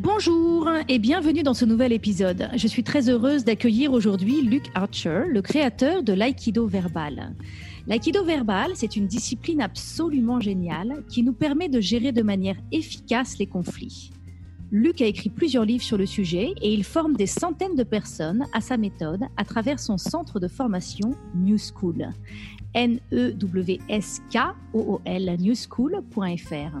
Bonjour et bienvenue dans ce nouvel épisode. Je suis très heureuse d'accueillir aujourd'hui Luc Archer, le créateur de l'aïkido verbal. L'aïkido verbal, c'est une discipline absolument géniale qui nous permet de gérer de manière efficace les conflits. Luc a écrit plusieurs livres sur le sujet et il forme des centaines de personnes à sa méthode à travers son centre de formation New School. N-E-W-S-K-O-O-L, newschool.fr.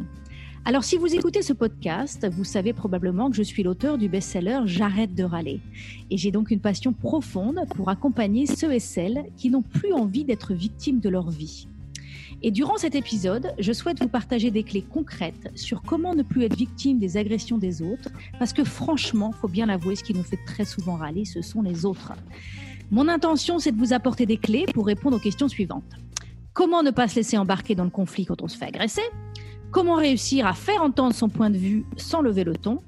Alors, si vous écoutez ce podcast, vous savez probablement que je suis l'auteur du best-seller J'arrête de râler. Et j'ai donc une passion profonde pour accompagner ceux et celles qui n'ont plus envie d'être victimes de leur vie. Et durant cet épisode, je souhaite vous partager des clés concrètes sur comment ne plus être victime des agressions des autres, parce que franchement, faut bien l'avouer, ce qui nous fait très souvent râler, ce sont les autres. Mon intention, c'est de vous apporter des clés pour répondre aux questions suivantes. Comment ne pas se laisser embarquer dans le conflit quand on se fait agresser? Comment réussir à faire entendre son point de vue sans lever le ton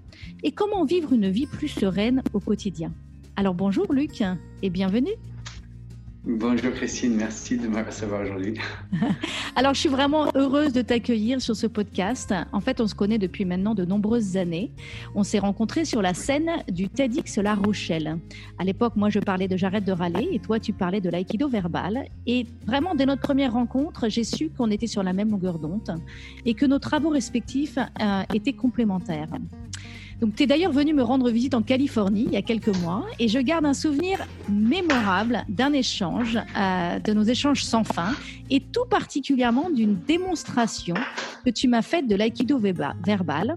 et comment vivre une vie plus sereine au quotidien. Alors bonjour Luc et bienvenue. Bonjour Christine, merci de me recevoir aujourd'hui. Alors je suis vraiment heureuse de t'accueillir sur ce podcast. En fait, on se connaît depuis maintenant de nombreuses années. On s'est rencontrés sur la scène du TEDx La Rochelle. À l'époque, moi je parlais de J'arrête de râler et toi tu parlais de l'aïkido verbal. Et vraiment, dès notre première rencontre, j'ai su qu'on était sur la même longueur d'onde et que nos travaux respectifs euh, étaient complémentaires. Donc, tu es d'ailleurs venu me rendre visite en Californie il y a quelques mois et je garde un souvenir mémorable d'un échange, euh, de nos échanges sans fin et tout particulièrement d'une démonstration que tu m'as faite de l'aïkido verbal.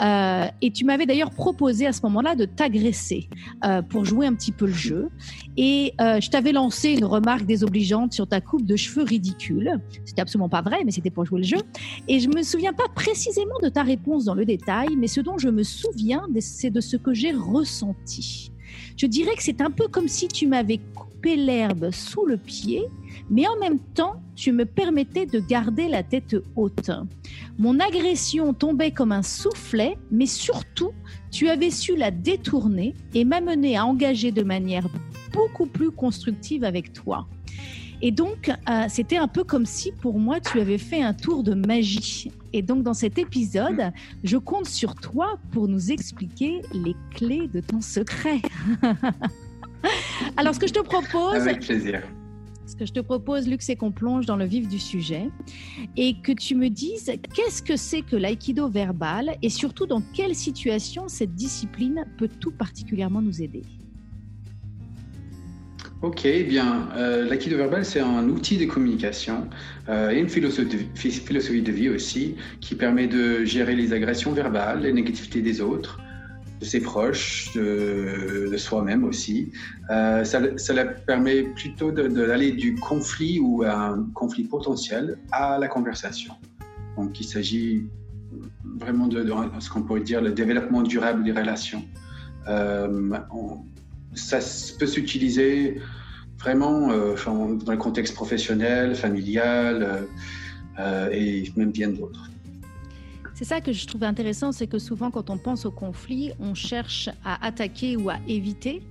Euh, et tu m'avais d'ailleurs proposé à ce moment-là de t'agresser euh, pour jouer un petit peu le jeu. Et euh, je t'avais lancé une remarque désobligeante sur ta coupe de cheveux ridicule. C'était absolument pas vrai, mais c'était pour jouer le jeu. Et je me souviens pas précisément de ta réponse dans le détail, mais ce dont je me souviens, c'est de ce que j'ai ressenti. Je dirais que c'est un peu comme si tu m'avais coupé l'herbe sous le pied mais en même temps, tu me permettais de garder la tête haute. Mon agression tombait comme un soufflet, mais surtout, tu avais su la détourner et m'amener à engager de manière beaucoup plus constructive avec toi. Et donc, euh, c'était un peu comme si pour moi, tu avais fait un tour de magie. Et donc, dans cet épisode, je compte sur toi pour nous expliquer les clés de ton secret. Alors, ce que je te propose... Avec plaisir. Ce que je te propose, Luc, c'est qu'on plonge dans le vif du sujet et que tu me dises qu'est-ce que c'est que l'aïkido verbal et surtout dans quelle situation cette discipline peut tout particulièrement nous aider. Ok, eh bien, euh, l'aïkido verbal, c'est un outil de communication euh, et une philosophie philosophie de vie aussi qui permet de gérer les agressions verbales, les négativités des autres, de ses proches, de, soi-même aussi. Euh, ça, ça permet plutôt d'aller du conflit ou un conflit potentiel à la conversation. Donc il s'agit vraiment de, ce qu'on pourrait dire le développement durable des relations. Euh, ça peut s'utiliser vraiment euh, dans le contexte professionnel, familial et même bien d'autres. C'est ça que je trouve intéressant, c'est que souvent quand on pense au conflit, on cherche à attaquer ou à éviter.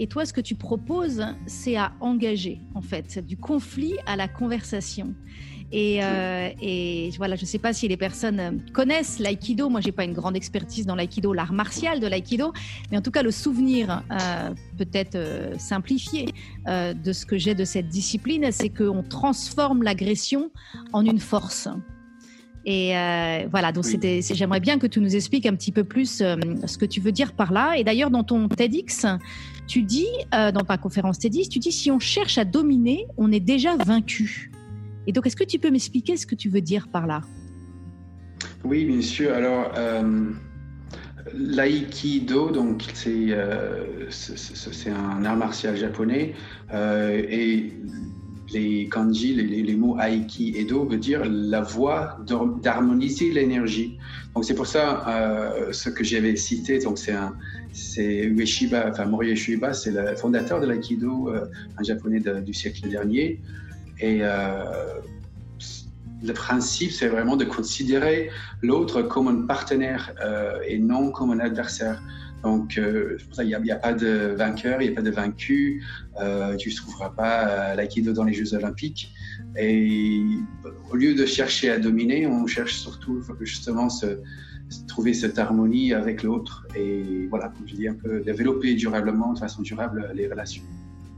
Et toi, ce que tu proposes, c'est à engager, en fait. Du conflit à la conversation. Et, euh, voilà, je ne sais pas si les personnes connaissent l'aïkido. Moi, j'ai pas une grande expertise dans l'aïkido, l'art martial de l'aïkido, mais en tout cas, le souvenir euh, peut-être euh, simplifié de ce que j'ai de cette discipline, c'est qu'on transforme l'agression en une force. Et euh, voilà, donc j'aimerais bien que tu nous expliques un petit peu plus euh, ce que tu veux dire par là. Et d'ailleurs, dans ton TEDx, tu dis, euh, dans ta conférence TEDx, tu dis si on cherche à dominer, on est déjà vaincu. Et donc, est-ce que tu peux m'expliquer ce que tu veux dire par là? Oui, bien sûr. Alors, l'aïkido, donc c'est, c'est un art martial japonais, et les kanji, les, mots aiki et do veut dire la voie d'harmoniser l'énergie. Donc c'est pour ça euh, ce que j'avais cité. Donc c'est un, c'est Ueshiba, enfin Mori Ueshiba, c'est le fondateur de l'aïkido, euh, un japonais du siècle dernier. Et euh, le principe, c'est vraiment de considérer l'autre comme un partenaire et non comme un adversaire. Donc, il n'y a, a, pas de vainqueur, il n'y a pas de vaincu. tu ne trouveras pas l'aïkido dans les Jeux Olympiques. Et au lieu de chercher à dominer, on cherche surtout justement ce, trouver cette harmonie avec l'autre et voilà, comme je dis, un peu développer durablement, de façon durable, les relations.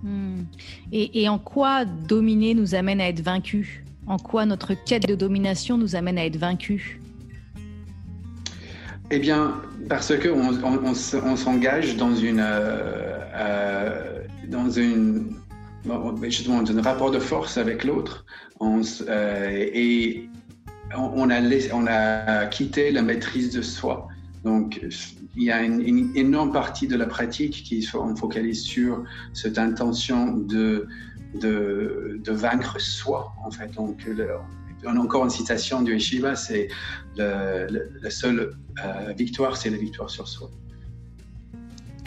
Hmm. Et, en quoi dominer nous amène à être vaincu En quoi notre quête de domination nous amène à être vaincu Eh bien, parce qu'on on, s'engage dans une, euh, euh, dans une justement un rapport de force avec l'autre euh, et on a quitté la maîtrise de soi. Donc, il y a une, énorme partie de la pratique qui on focalise sur cette intention de, de, vaincre soi, en fait. Donc, encore une citation du Shiva, c'est la seule euh, victoire, c'est la victoire sur soi.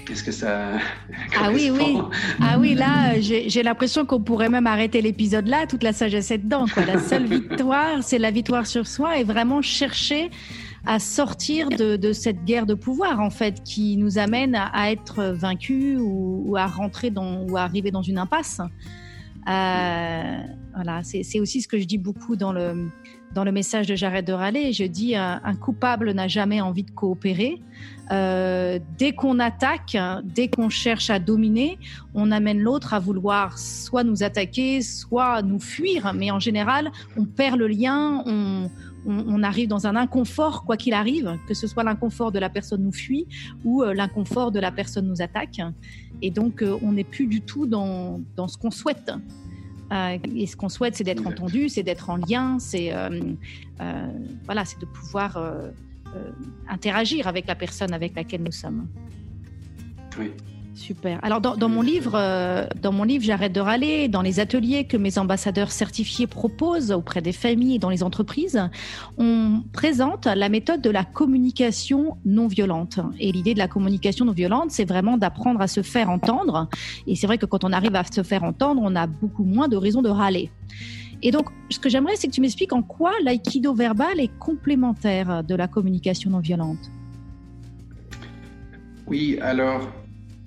Est-ce que ça. Ah oui, oui. Ah oui, là, j'ai l'impression qu'on pourrait même arrêter l'épisode là, toute la sagesse est dedans. Quoi. La seule victoire, c'est la victoire sur soi et vraiment chercher à sortir de, cette guerre de pouvoir, en fait, qui nous amène à, être vaincus ou, à rentrer dans, ou à arriver dans une impasse. Euh, voilà, c'est aussi ce que je dis beaucoup dans le, dans le message de Jared de Raleigh. Je dis un, un coupable n'a jamais envie de coopérer. Euh, dès qu'on attaque, dès qu'on cherche à dominer, on amène l'autre à vouloir soit nous attaquer, soit nous fuir. Mais en général, on perd le lien, on, arrive dans un inconfort, quoi qu'il arrive, que ce soit l'inconfort de la personne nous fuit ou euh, l'inconfort de la personne nous attaque. Et donc, euh, on n'est plus du tout dans, dans ce qu'on souhaite. et ce qu'on souhaite, c'est d'être entendu, c'est d'être en lien, c'est voilà, c'est de pouvoir euh, interagir avec la personne avec laquelle nous sommes. Oui. Super. Alors dans, mon livre, euh, dans mon livre, j'arrête de râler. Dans les ateliers que mes ambassadeurs certifiés proposent auprès des familles et dans les entreprises, on présente la méthode de la communication non violente. Et l'idée de la communication non violente, c'est vraiment d'apprendre à se faire entendre. Et c'est vrai que quand on arrive à se faire entendre, on a beaucoup moins de raisons de râler. Et donc, ce que j'aimerais, c'est que tu m'expliques en quoi l'aïkido verbal est complémentaire de la communication non violente. Oui, alors,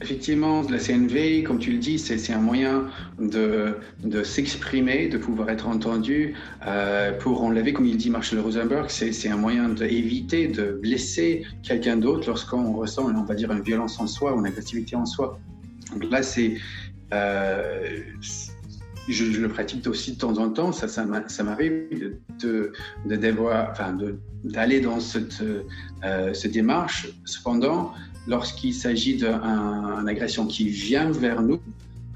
effectivement, la CNV, comme tu le dis, c'est un moyen de, s'exprimer, de pouvoir être entendu. Euh, pour enlever, comme il dit Marshall Rosenberg, c'est un moyen d'éviter de blesser quelqu'un d'autre lorsqu'on ressent, on va dire, une violence en soi ou une agressivité en soi. Donc là, c'est. Euh, je, le pratique aussi de temps en temps, ça, ça m'arrive de, d'aller dans cette, euh, cette, démarche. Cependant, lorsqu'il s'agit d'une agression qui vient vers nous,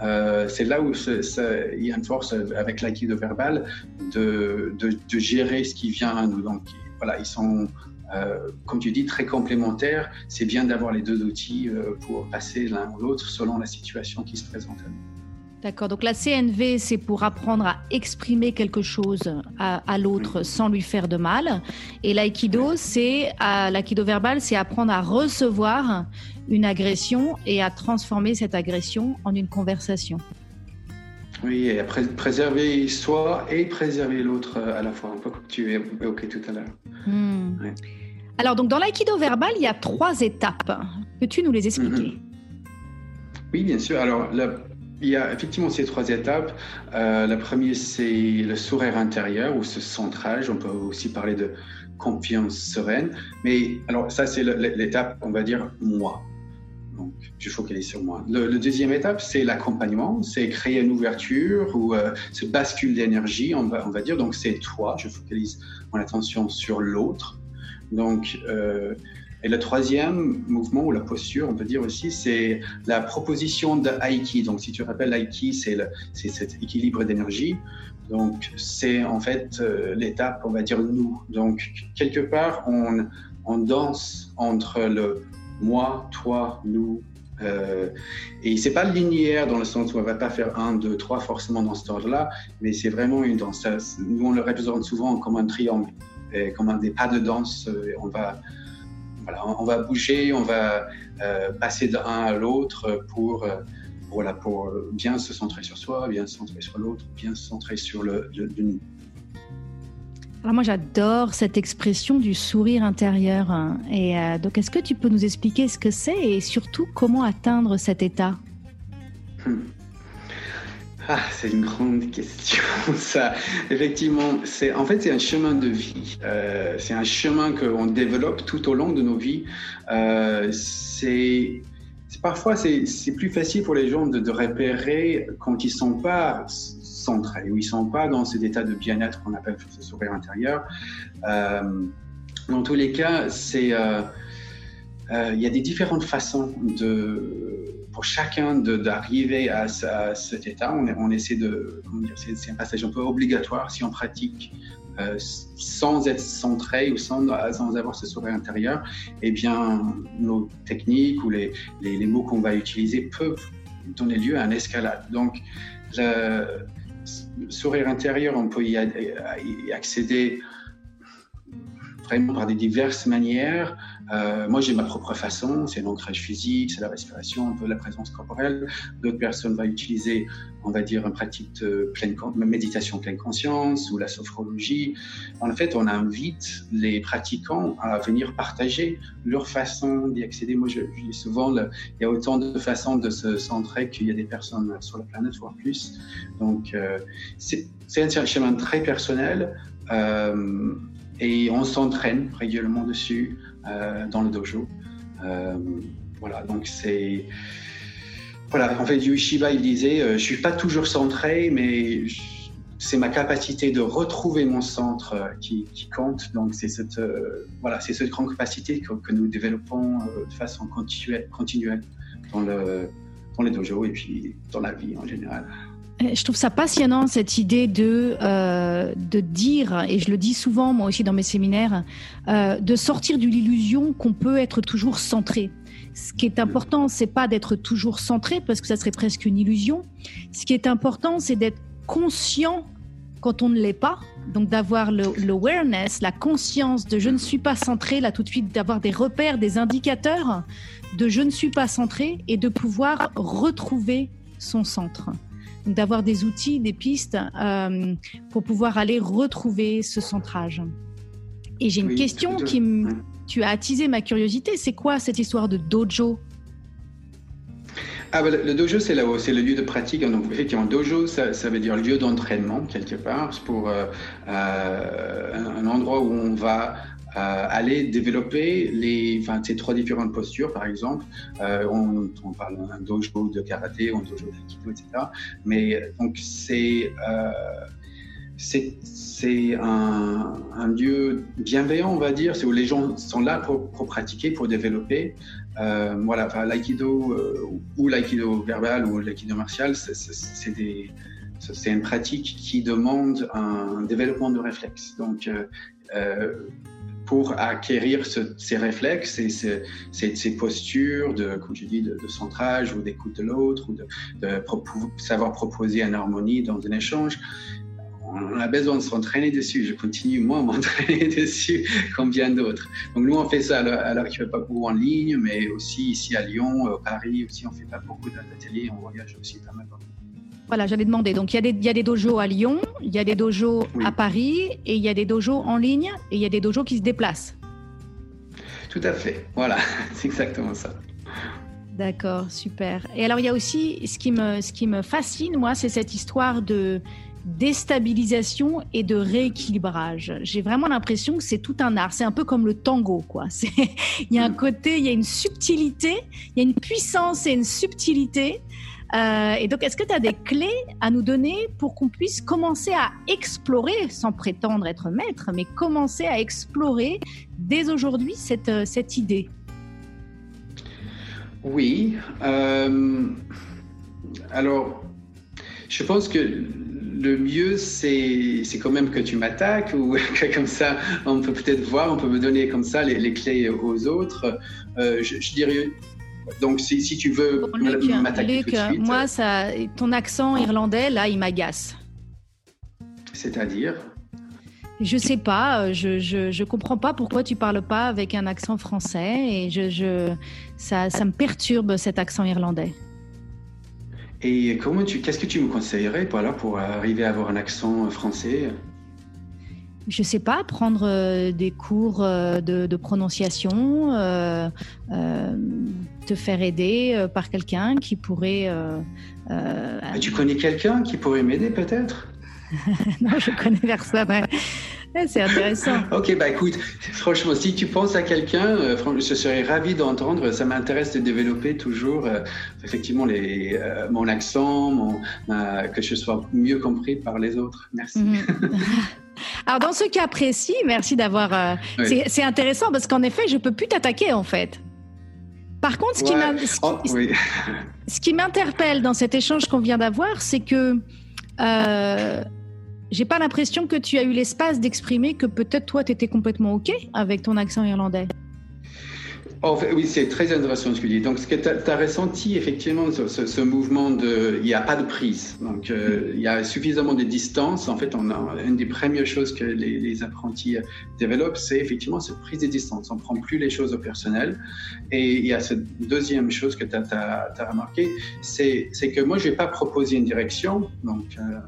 euh, c'est là où il y a une force avec l'aïkido verbal de, de, gérer ce qui vient à nous. Donc voilà, ils sont, euh, comme tu dis, très complémentaires. C'est bien d'avoir les deux outils pour passer l'un ou l'autre selon la situation qui se présente à nous. D'accord. Donc la CNV, c'est pour apprendre à exprimer quelque chose à, l'autre sans lui faire de mal. Et l'aïkido, c'est l'aïkido verbal, c'est apprendre à recevoir une agression et à transformer cette agression en une conversation. Oui, et à préserver soi et préserver l'autre à la fois, un peu comme tu évoquais tout à l'heure. Hmm. Alors, donc, dans l'aïkido verbal, il y a trois étapes. Peux-tu nous les expliquer? Mm-hmm. Oui, bien sûr. Alors, la il y a effectivement ces trois étapes. Euh, la première, c'est le sourire intérieur ou ce centrage. On peut aussi parler de confiance sereine. Mais alors, ça, c'est l'étape, on va dire, moi. Donc, je focalise sur moi. Le, deuxième étape, c'est l'accompagnement. C'est créer une ouverture ou euh, ce bascule d'énergie, on va, on va dire. Donc, c'est toi. Je focalise mon attention sur l'autre. Donc, euh, et le troisième mouvement ou la posture, on peut dire aussi, c'est la proposition de Aiki. Donc, si tu rappelles, Aiki, c'est cet équilibre d'énergie. Donc, c'est en fait euh, l'étape, on va dire, nous. Donc, quelque part, on, danse entre le moi, toi, nous. Euh, et c'est pas linéaire dans le sens où on va pas faire un, deux, trois forcément dans cet ordre-là, mais c'est vraiment une danse. Nous, on le représente souvent comme un triangle. et comme des pas de danse. On va, voilà, on va bouger, on va passer d'un à l'autre pour voilà, pour bien se centrer sur soi, bien se centrer sur l'autre, bien se centrer sur le, le, nous. Alors moi j'adore cette expression du sourire intérieur. Et euh, donc est-ce que tu peux nous expliquer ce que c'est et surtout comment atteindre cet état? Hmm. Ah, c'est une grande question. Ça, effectivement, c'est en fait c'est un chemin de vie. Euh, c'est un chemin qu'on développe tout au long de nos vies. Euh, c'est parfois c'est plus facile pour les gens de, de repérer quand ils sont pas centrés, où ils sont pas dans cet état de bien-être qu'on appelle ce sourire intérieur. Euh, dans tous les cas, c'est euh, il y a des différentes façons de, pour chacun d'arriver à, cet état. On, essaie de, c'est un passage un peu obligatoire si on pratique euh, sans être centré ou sans, avoir ce sourire intérieur, eh bien, nos techniques ou les, les, mots qu'on va utiliser peuvent donner lieu à une escalade. Donc, le sourire intérieur, on peut y accéder vraiment par des diverses manières. Euh, moi, j'ai ma propre façon, c'est l'ancrage physique, c'est la respiration, un peu la présence corporelle. D'autres personnes vont utiliser, on va dire, une pratique de pleine méditation pleine conscience ou la sophrologie. En fait, on invite les pratiquants à venir partager leur façon d'y accéder. Moi, je, dis souvent, il y a autant de façons de se centrer qu'il y a des personnes sur la planète, voire plus. Donc, euh, c'est un chemin très personnel. Euh, et on s'entraîne régulièrement dessus dans le dojo. Euh, voilà, donc c'est. Voilà, en fait, Yushiba, il disait euh, Je suis pas toujours centré, mais c'est ma capacité de retrouver mon centre qui, compte. Donc, c'est cette, voilà, cette grande capacité que, que nous développons de façon continuelle, continuelle dans, le, dans les dojos et puis dans la vie en général. Euh, je trouve ça passionnant cette idée de euh, de dire et je le dis souvent moi aussi dans mes séminaires euh, de sortir de l'illusion qu'on peut être toujours centré. Ce qui est important, c'est pas d'être toujours centré parce que ça serait presque une illusion. Ce qui est important, c'est d'être conscient quand on ne l'est pas. Donc d'avoir l'awareness, la conscience de je ne suis pas centré, là tout de suite d'avoir des repères, des indicateurs de je ne suis pas centré et de pouvoir retrouver son centre d'avoir des outils, des pistes euh, pour pouvoir aller retrouver ce centrage. Et j'ai une question qui tu as attisé ma curiosité. C'est quoi cette histoire de dojo? Ah, bah, le dojo, c'est là c'est le lieu de pratique. Donc, effectivement, dojo, ça, ça veut dire lieu d'entraînement, quelque part. C'est pour euh, euh, un, endroit où on va euh, aller développer les, enfin, ces trois différentes postures, par exemple. Euh, on, on, parle d'un dojo de karaté, un dojo d'aïkido, etc. Mais donc c'est euh, c'est un, lieu bienveillant, on va dire, c'est où les gens sont là pour, pratiquer, pour développer. Euh, voilà, l'aïkido ou l'aïkido verbal ou l'aïkido martial, c'est une pratique qui demande un développement de réflexes. Donc, pour acquérir ces réflexes et ces, postures de, comme je dis, de, centrage ou d'écoute de l'autre ou de, savoir proposer une harmonie dans un échange. On a besoin de s'entraîner dessus. Je continue, moi, à m'entraîner dessus, comme bien d'autres. Donc, nous, on fait ça alors qu'il ne fait pas beaucoup en ligne, mais aussi ici à Lyon, à Paris aussi, on fait pas beaucoup d'ateliers, on voyage aussi pas mal. Voilà, j'allais demander. Donc, il y, a des, il y, a des dojos à Lyon, il y a des dojos à Paris, et il y a des dojos en ligne, et il y a des dojos qui se déplacent. Tout à fait. Voilà, c'est exactement ça. D'accord, super. Et alors, il y a aussi, ce qui me, ce qui me fascine, moi, c'est cette histoire de déstabilisation et de rééquilibrage. J'ai vraiment l'impression que c'est tout un art. C'est un peu comme le tango, quoi. Il y a un mm. côté, il y a une subtilité, il y a une puissance et une subtilité euh, et donc, est-ce que tu as des clés à nous donner pour qu'on puisse commencer à explorer, sans prétendre être maître, mais commencer à explorer dès aujourd'hui cette, euh, cette idée? Oui. Euh, alors, je pense que le mieux, c'est, quand même que tu m'attaques ou que comme ça, on peut peut-être voir, on peut me donner comme ça les, clés aux autres. je, dirais donc, si, si tu veux m'attaquer tout de suite. Moi, ça, ton accent irlandais, là, il m'agace. C'est-à-dire Je sais pas, je, je, je, comprends pas pourquoi tu parles pas avec un accent français et je, je ça, ça me perturbe cet accent irlandais. Et comment tu, qu'est-ce que tu me conseillerais voilà, pour arriver à avoir un accent français? Je sais pas, prendre euh, des cours euh, de, de prononciation, euh, euh, te faire aider par quelqu'un qui pourrait. tu connais quelqu'un qui pourrait m'aider peut-être? Non, je connais personne. C'est intéressant. ok, bah écoute, franchement, si tu penses à quelqu'un, euh, je serais ravi d'entendre. Ça m'intéresse de développer toujours, euh, effectivement, les, euh, mon accent, mon, que je sois mieux compris par les autres. Merci. Mhm. Alors, dans ce cas précis, merci d'avoir. C'est intéressant parce qu'en effet, je peux plus t'attaquer en fait. Par contre, ce oh, qui m'interpelle dans cet échange qu'on vient d'avoir, c'est que j'ai pas l'impression que tu as eu l'espace d'exprimer que peut-être toi, tu étais complètement OK avec ton accent irlandais. Oui, c'est très intéressant ce que tu dis. Donc, ce que tu as, ressenti, effectivement, ce, mouvement de. Il n'y a pas de prise. Donc, euh, il y a suffisamment de distance. En fait, on a, une des premières choses que les, apprentis développent, c'est effectivement cette prise de distance. On ne prend plus les choses au personnel. Et il y a cette deuxième chose que tu as, remarqué, c'est que moi, je ne vais pas proposer une direction. Donc, euh,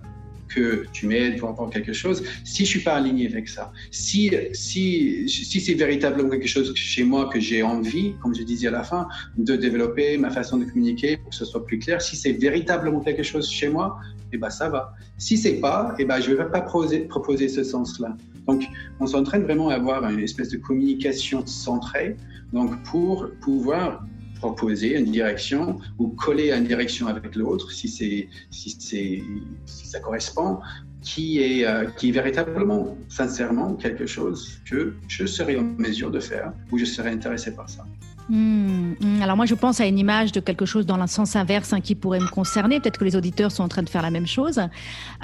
que tu m'aides apprendre quelque chose, si je suis pas aligné avec ça, si, si, si c'est véritablement quelque chose chez moi que j'ai envie, comme je disais à la fin, de développer ma façon de communiquer pour que ce soit plus clair, si c'est véritablement quelque chose chez moi, eh ben ça va. Si c'est pas, eh ben je vais pas proposer, proposer ce sens-là. Donc, on s'entraîne vraiment à avoir une espèce de communication centrée, donc pour pouvoir proposer une direction ou coller une direction avec l'autre, si, si, si ça correspond, qui est, euh, qui est véritablement, sincèrement, quelque chose que je serais en mesure de faire ou je serais intéressé par ça. Hmm, hmm. alors moi, je pense à une image de quelque chose dans le sens inverse hein, qui pourrait me concerner. Peut-être que les auditeurs sont en train de faire la même chose.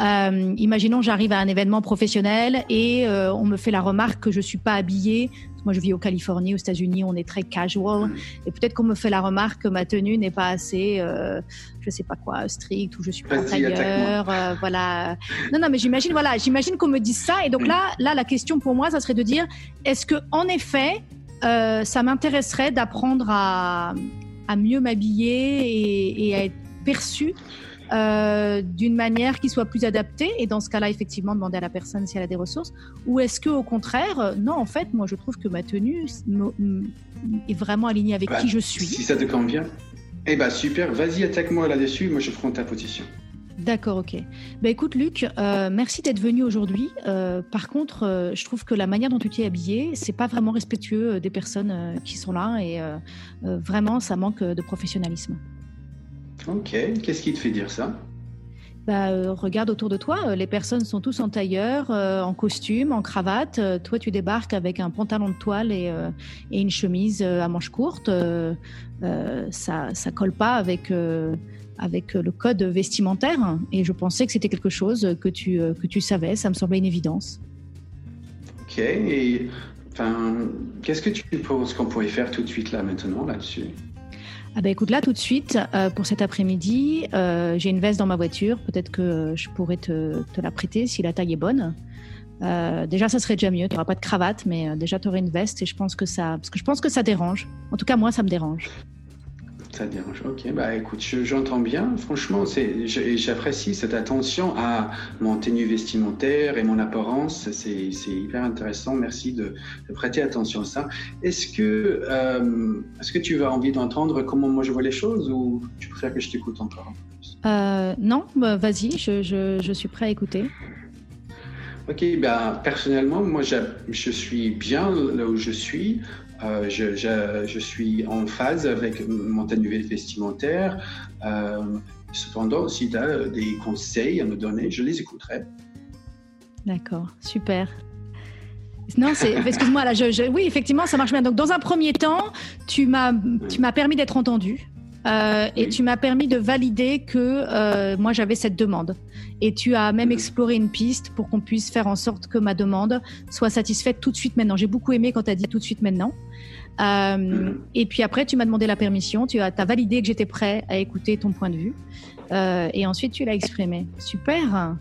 Euh, imaginons, j'arrive à un événement professionnel et euh, on me fait la remarque que je suis pas habillée. Moi, je vis au Californie, aux États-Unis, on est très casual. Et peut-être qu'on me fait la remarque que ma tenue n'est pas assez, euh, je sais pas quoi, stricte ou je suis pas tailleur. Euh, voilà. Non, non, mais j'imagine, voilà, j'imagine qu'on me dise ça. Et donc là, là, la question pour moi, ça serait de dire, est-ce que en effet, euh, ça m'intéresserait d'apprendre à, mieux m'habiller et, à être perçue euh, d'une manière qui soit plus adaptée. Et dans ce cas-là effectivement demander à la personne si elle a des ressources. Ou est-ce que au contraire non en fait moi je trouve que ma tenue est vraiment alignée avec bah, qui je suis. si ça te convient eh ben super. Vas-y attaque-moi là-dessus. Moi je prends ta position D'accord, ok. Bah, écoute, Luc, euh, merci d'être venu aujourd'hui. Euh, par contre, euh, je trouve que la manière dont tu t'es habillé, c'est pas vraiment respectueux des personnes qui sont là et vraiment, ça manque de professionnalisme. Ok, qu'est-ce qui te fait dire ça? Bah, regarde autour de toi, les personnes sont tous en tailleur, en costume, en cravate. toi, tu débarques avec un pantalon de toile et, et une chemise à manches courtes. ça, ça colle pas avec avec le code vestimentaire et je pensais que c'était quelque chose que tu, euh, que tu savais, ça me semblait une évidence. Ok, et enfin, qu'est-ce que tu penses qu'on pourrait faire tout de suite là maintenant là-dessus? Ah ben écoute, là tout de suite, euh, pour cet après-midi, euh, j'ai une veste dans ma voiture. Peut-être que je pourrais te, te, la prêter si la taille est bonne. déjà, ça serait déjà mieux. Tu n'auras pas de cravate, mais déjà, tu aurais une veste et je pense que ça, parce que je pense que ça dérange. En tout cas, moi, ça me dérange. Ça dérange. Ok, bah écoute, j'entends bien. Franchement, j'apprécie cette attention à mon tenue vestimentaire et mon apparence. C'est hyper intéressant. Merci de, prêter attention à ça. Est-ce que, euh, est-ce que tu as envie d'entendre comment moi je vois les choses ou tu préfères que je t'écoute encore euh, Non, bah, vas-y, je, je, je suis prêt à écouter. Ok, ben, personnellement, moi, je, suis bien là où je suis. Euh, je, suis en phase avec mon tenue vestimentaire. Euh, cependant, si tu as des conseils à me donner, je les écouterai. D'accord, super. Non, excuse-moi, là, oui, effectivement, ça marche bien. Donc, dans un premier temps, tu m'as, tu m'as permis d'être entendu. Euh, et tu m'as permis de valider que euh, moi j'avais cette demande. Et tu as même exploré une piste pour qu'on puisse faire en sorte que ma demande soit satisfaite tout de suite maintenant. J'ai beaucoup aimé quand tu as dit tout de suite maintenant. Euh, et puis après, tu m'as demandé la permission, tu as, as validé que j'étais prêt à écouter ton point de vue. et ensuite, tu l'as exprimé. Super.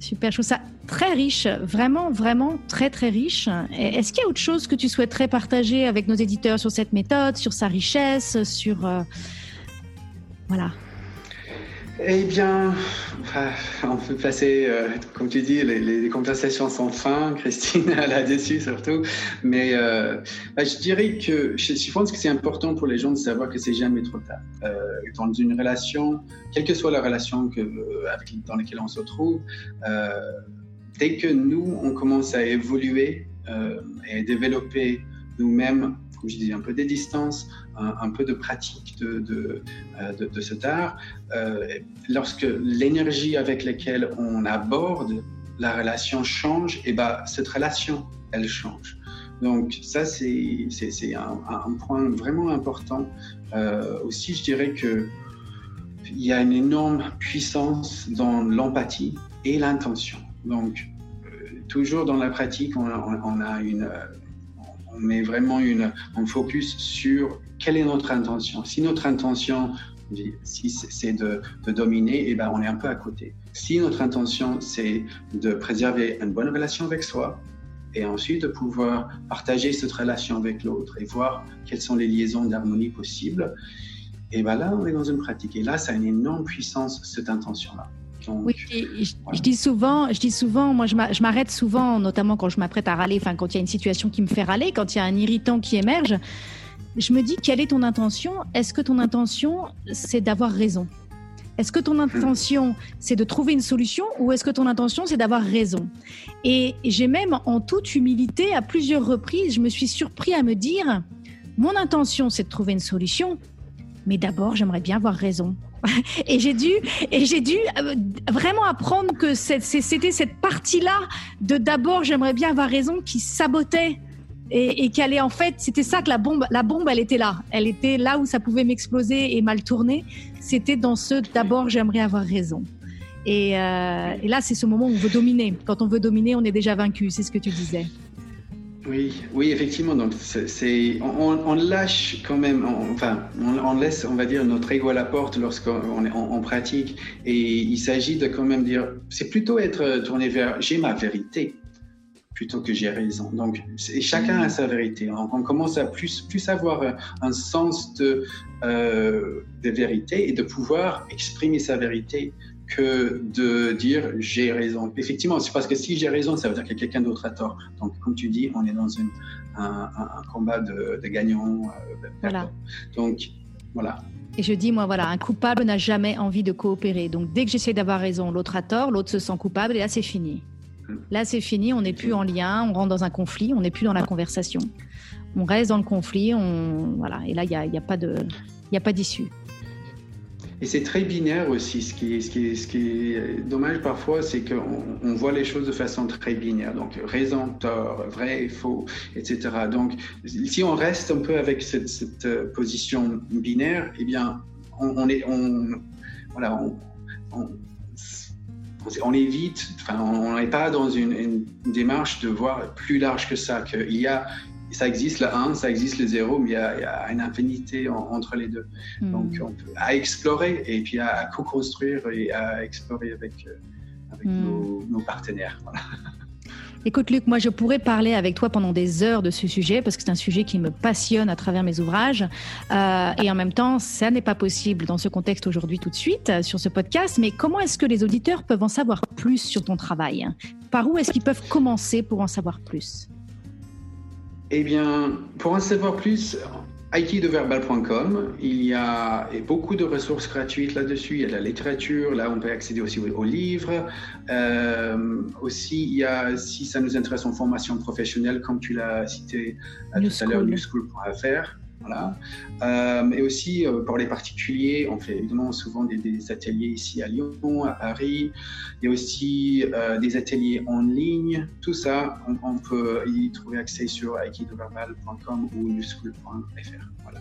Super, je trouve ça très riche, vraiment, vraiment très, très riche. Est-ce qu'il y a autre chose que tu souhaiterais partager avec nos éditeurs sur cette méthode, sur sa richesse, sur... Euh, voilà. Eh bien, on peut passer, euh, comme tu dis, les, conversations sont fins, Christine là-dessus surtout. Mais euh, bah, je dirais que je, pense que c'est important pour les gens de savoir que c'est jamais trop tard. Euh, dans une relation, quelle que soit la relation que, dans laquelle on se trouve, dès que nous, on commence à évoluer et développer nous-mêmes comme je disais, un peu des distances, un, peu de pratique de, de, euh, de, cet art. Euh, lorsque l'énergie avec laquelle on aborde la relation change, et eh ben, cette relation, elle change. Donc ça, c'est un, un, point vraiment important. Euh, aussi, je dirais que il y a une énorme puissance dans l'empathie et l'intention. Donc, toujours dans la pratique, on, on a une, on met vraiment une, un focus sur quelle est notre intention? Si notre intention, si c'est de, dominer, eh ben on est un peu à côté. Si notre intention, c'est de préserver une bonne relation avec soi, et ensuite de pouvoir partager cette relation avec l'autre et voir quelles sont les liaisons d'harmonie possibles, et ben là, on est dans une pratique. Et là, ça a une énorme puissance, cette intention-là oui, je, dis souvent, je dis souvent, moi je m'arrête souvent, notamment quand je m'apprête à râler, enfin quand il y a une situation qui me fait râler, quand il y a un irritant qui émerge, je me dis quelle est ton intention? Est-ce que ton intention c'est d'avoir raison? Est-ce que ton hmm. intention c'est de trouver une solution ou est-ce que ton intention c'est d'avoir raison? Et j'ai même en toute humilité à plusieurs reprises, je me suis surpris à me dire mon intention c'est de trouver une solution, mais d'abord j'aimerais bien avoir raison. Et j'ai dû, et j'ai dû euh, vraiment apprendre que c'était cette partie-là de d'abord, j'aimerais bien avoir raison, qui sabotait et, qu'elle est en fait, c'était ça que la bombe, la bombe, elle était là. Elle était là où ça pouvait m'exploser et mal tourner. C'était dans ce d'abord, j'aimerais avoir raison. Et, euh, là, c'est ce moment où on veut dominer. Quand on veut dominer, on est déjà vaincu. C'est ce que tu disais. Oui, oui, effectivement. Donc, c'est, on, lâche quand même, enfin, on, laisse, on va dire, notre ego à la porte lorsqu'on pratique. Et il s'agit de quand même dire, c'est plutôt être tourné vers j'ai ma vérité plutôt que j'ai raison. Donc, chacun a sa vérité. On, commence à plus, plus avoir un sens de, euh, de vérité et de pouvoir exprimer sa vérité que de dire j'ai raison. Effectivement, c'est parce que si j'ai raison, ça veut dire que quelqu'un d'autre a tort. Donc, comme tu dis, on est dans une, un, combat de, de gagnants. Euh, voilà. Donc, voilà. Et je dis, moi, voilà, un coupable n'a jamais envie de coopérer. Donc, dès que j'essaie d'avoir raison, l'autre a tort, l'autre se sent coupable, et là, c'est fini. Là, c'est fini, on n'est plus en lien, on rentre dans un conflit, on n'est plus dans la conversation. On reste dans le conflit, on, voilà, et là, il n'y a, y a pas d'issue. Et c'est très binaire aussi. Ce qui est, ce qui ce qui est dommage parfois, c'est qu'on on voit les choses de façon très binaire. Donc, raison, tort, vrai, faux, etc. Donc, si on reste un peu avec cette, cette euh, position binaire, eh bien, on, est, on, voilà, on, on évite, enfin, on n'est pas dans une, une, démarche de voir plus large que ça, qu'il y a ça existe le 1, ça existe le 0, mais il y a, une infinité entre les deux. Hmm. Donc, on peut, à explorer et puis à co-construire et à explorer avec, euh, avec hmm. nos, partenaires. Écoute Luc, moi je pourrais parler avec toi pendant des heures de ce sujet parce que c'est un sujet qui me passionne à travers mes ouvrages. Euh, et en même temps ça n'est pas possible dans ce contexte aujourd'hui tout de suite euh, sur ce podcast. Mais comment est-ce que les auditeurs peuvent en savoir plus sur ton travail? Par où est-ce qu'ils peuvent commencer pour en savoir plus? Eh bien, pour en savoir plus, aikidoverbal.com, il y a beaucoup de ressources gratuites là-dessus. Il y a de la littérature, là on peut accéder aussi aux, livres. Euh, aussi, il y a, si ça nous intéresse en formation professionnelle, comme tu l'as cité euh, tout à l'heure, newschool.fr. Voilà. Euh, mais aussi euh, pour les particuliers, on fait évidemment souvent des, ateliers ici à Lyon, à Paris. Il y a aussi euh, des ateliers en ligne. Tout ça, on, peut y trouver accès sur aikidoverbal.com ou newschool.fr. Voilà.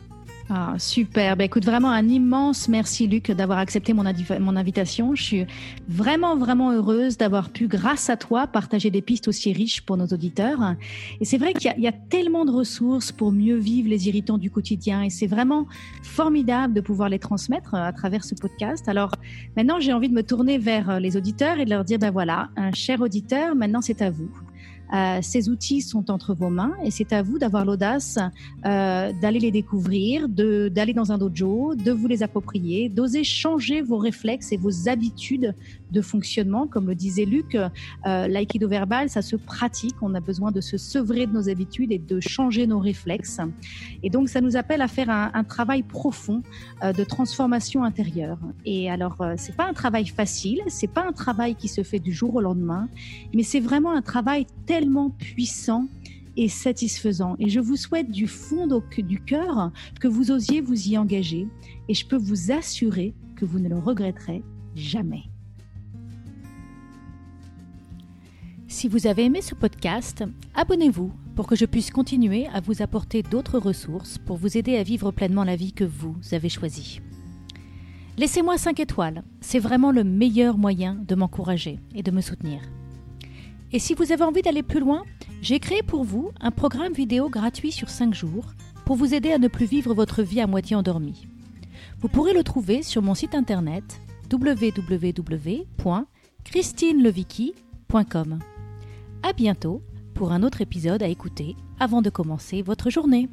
Ah, super. Ben, écoute, vraiment un immense merci, Luc, d'avoir accepté mon, mon, invitation. Je suis vraiment, vraiment heureuse d'avoir pu, grâce à toi, partager des pistes aussi riches pour nos auditeurs. Et c'est vrai qu'il y, y, a tellement de ressources pour mieux vivre les irritants du quotidien et c'est vraiment formidable de pouvoir les transmettre à travers ce podcast. Alors maintenant, j'ai envie de me tourner vers les auditeurs et de leur dire, ben voilà, un cher auditeur, maintenant c'est à vous. Euh, ces outils sont entre vos mains et c'est à vous d'avoir l'audace euh, d'aller les découvrir, d'aller dans un dojo, de vous les approprier, d'oser changer vos réflexes et vos habitudes de fonctionnement. Comme le disait Luc, euh, l'aïkido verbal, ça se pratique. On a besoin de se sevrer de nos habitudes et de changer nos réflexes. Et donc, ça nous appelle à faire un, un travail profond de transformation intérieure. Et alors, c'est pas un travail facile, c'est pas un travail qui se fait du jour au lendemain, mais c'est vraiment un travail tellement puissant et satisfaisant. Et je vous souhaite du fond du cœur que vous osiez vous y engager. Et je peux vous assurer que vous ne le regretterez jamais. Si vous avez aimé ce podcast, abonnez-vous pour que je puisse continuer à vous apporter d'autres ressources pour vous aider à vivre pleinement la vie que vous avez choisie. Laissez-moi 5 étoiles, c'est vraiment le meilleur moyen de m'encourager et de me soutenir. Et si vous avez envie d'aller plus loin, j'ai créé pour vous un programme vidéo gratuit sur 5 jours pour vous aider à ne plus vivre votre vie à moitié endormie. Vous pourrez le trouver sur mon site internet www.christineleviki.com. À bientôt pour un autre épisode à écouter avant de commencer votre journée.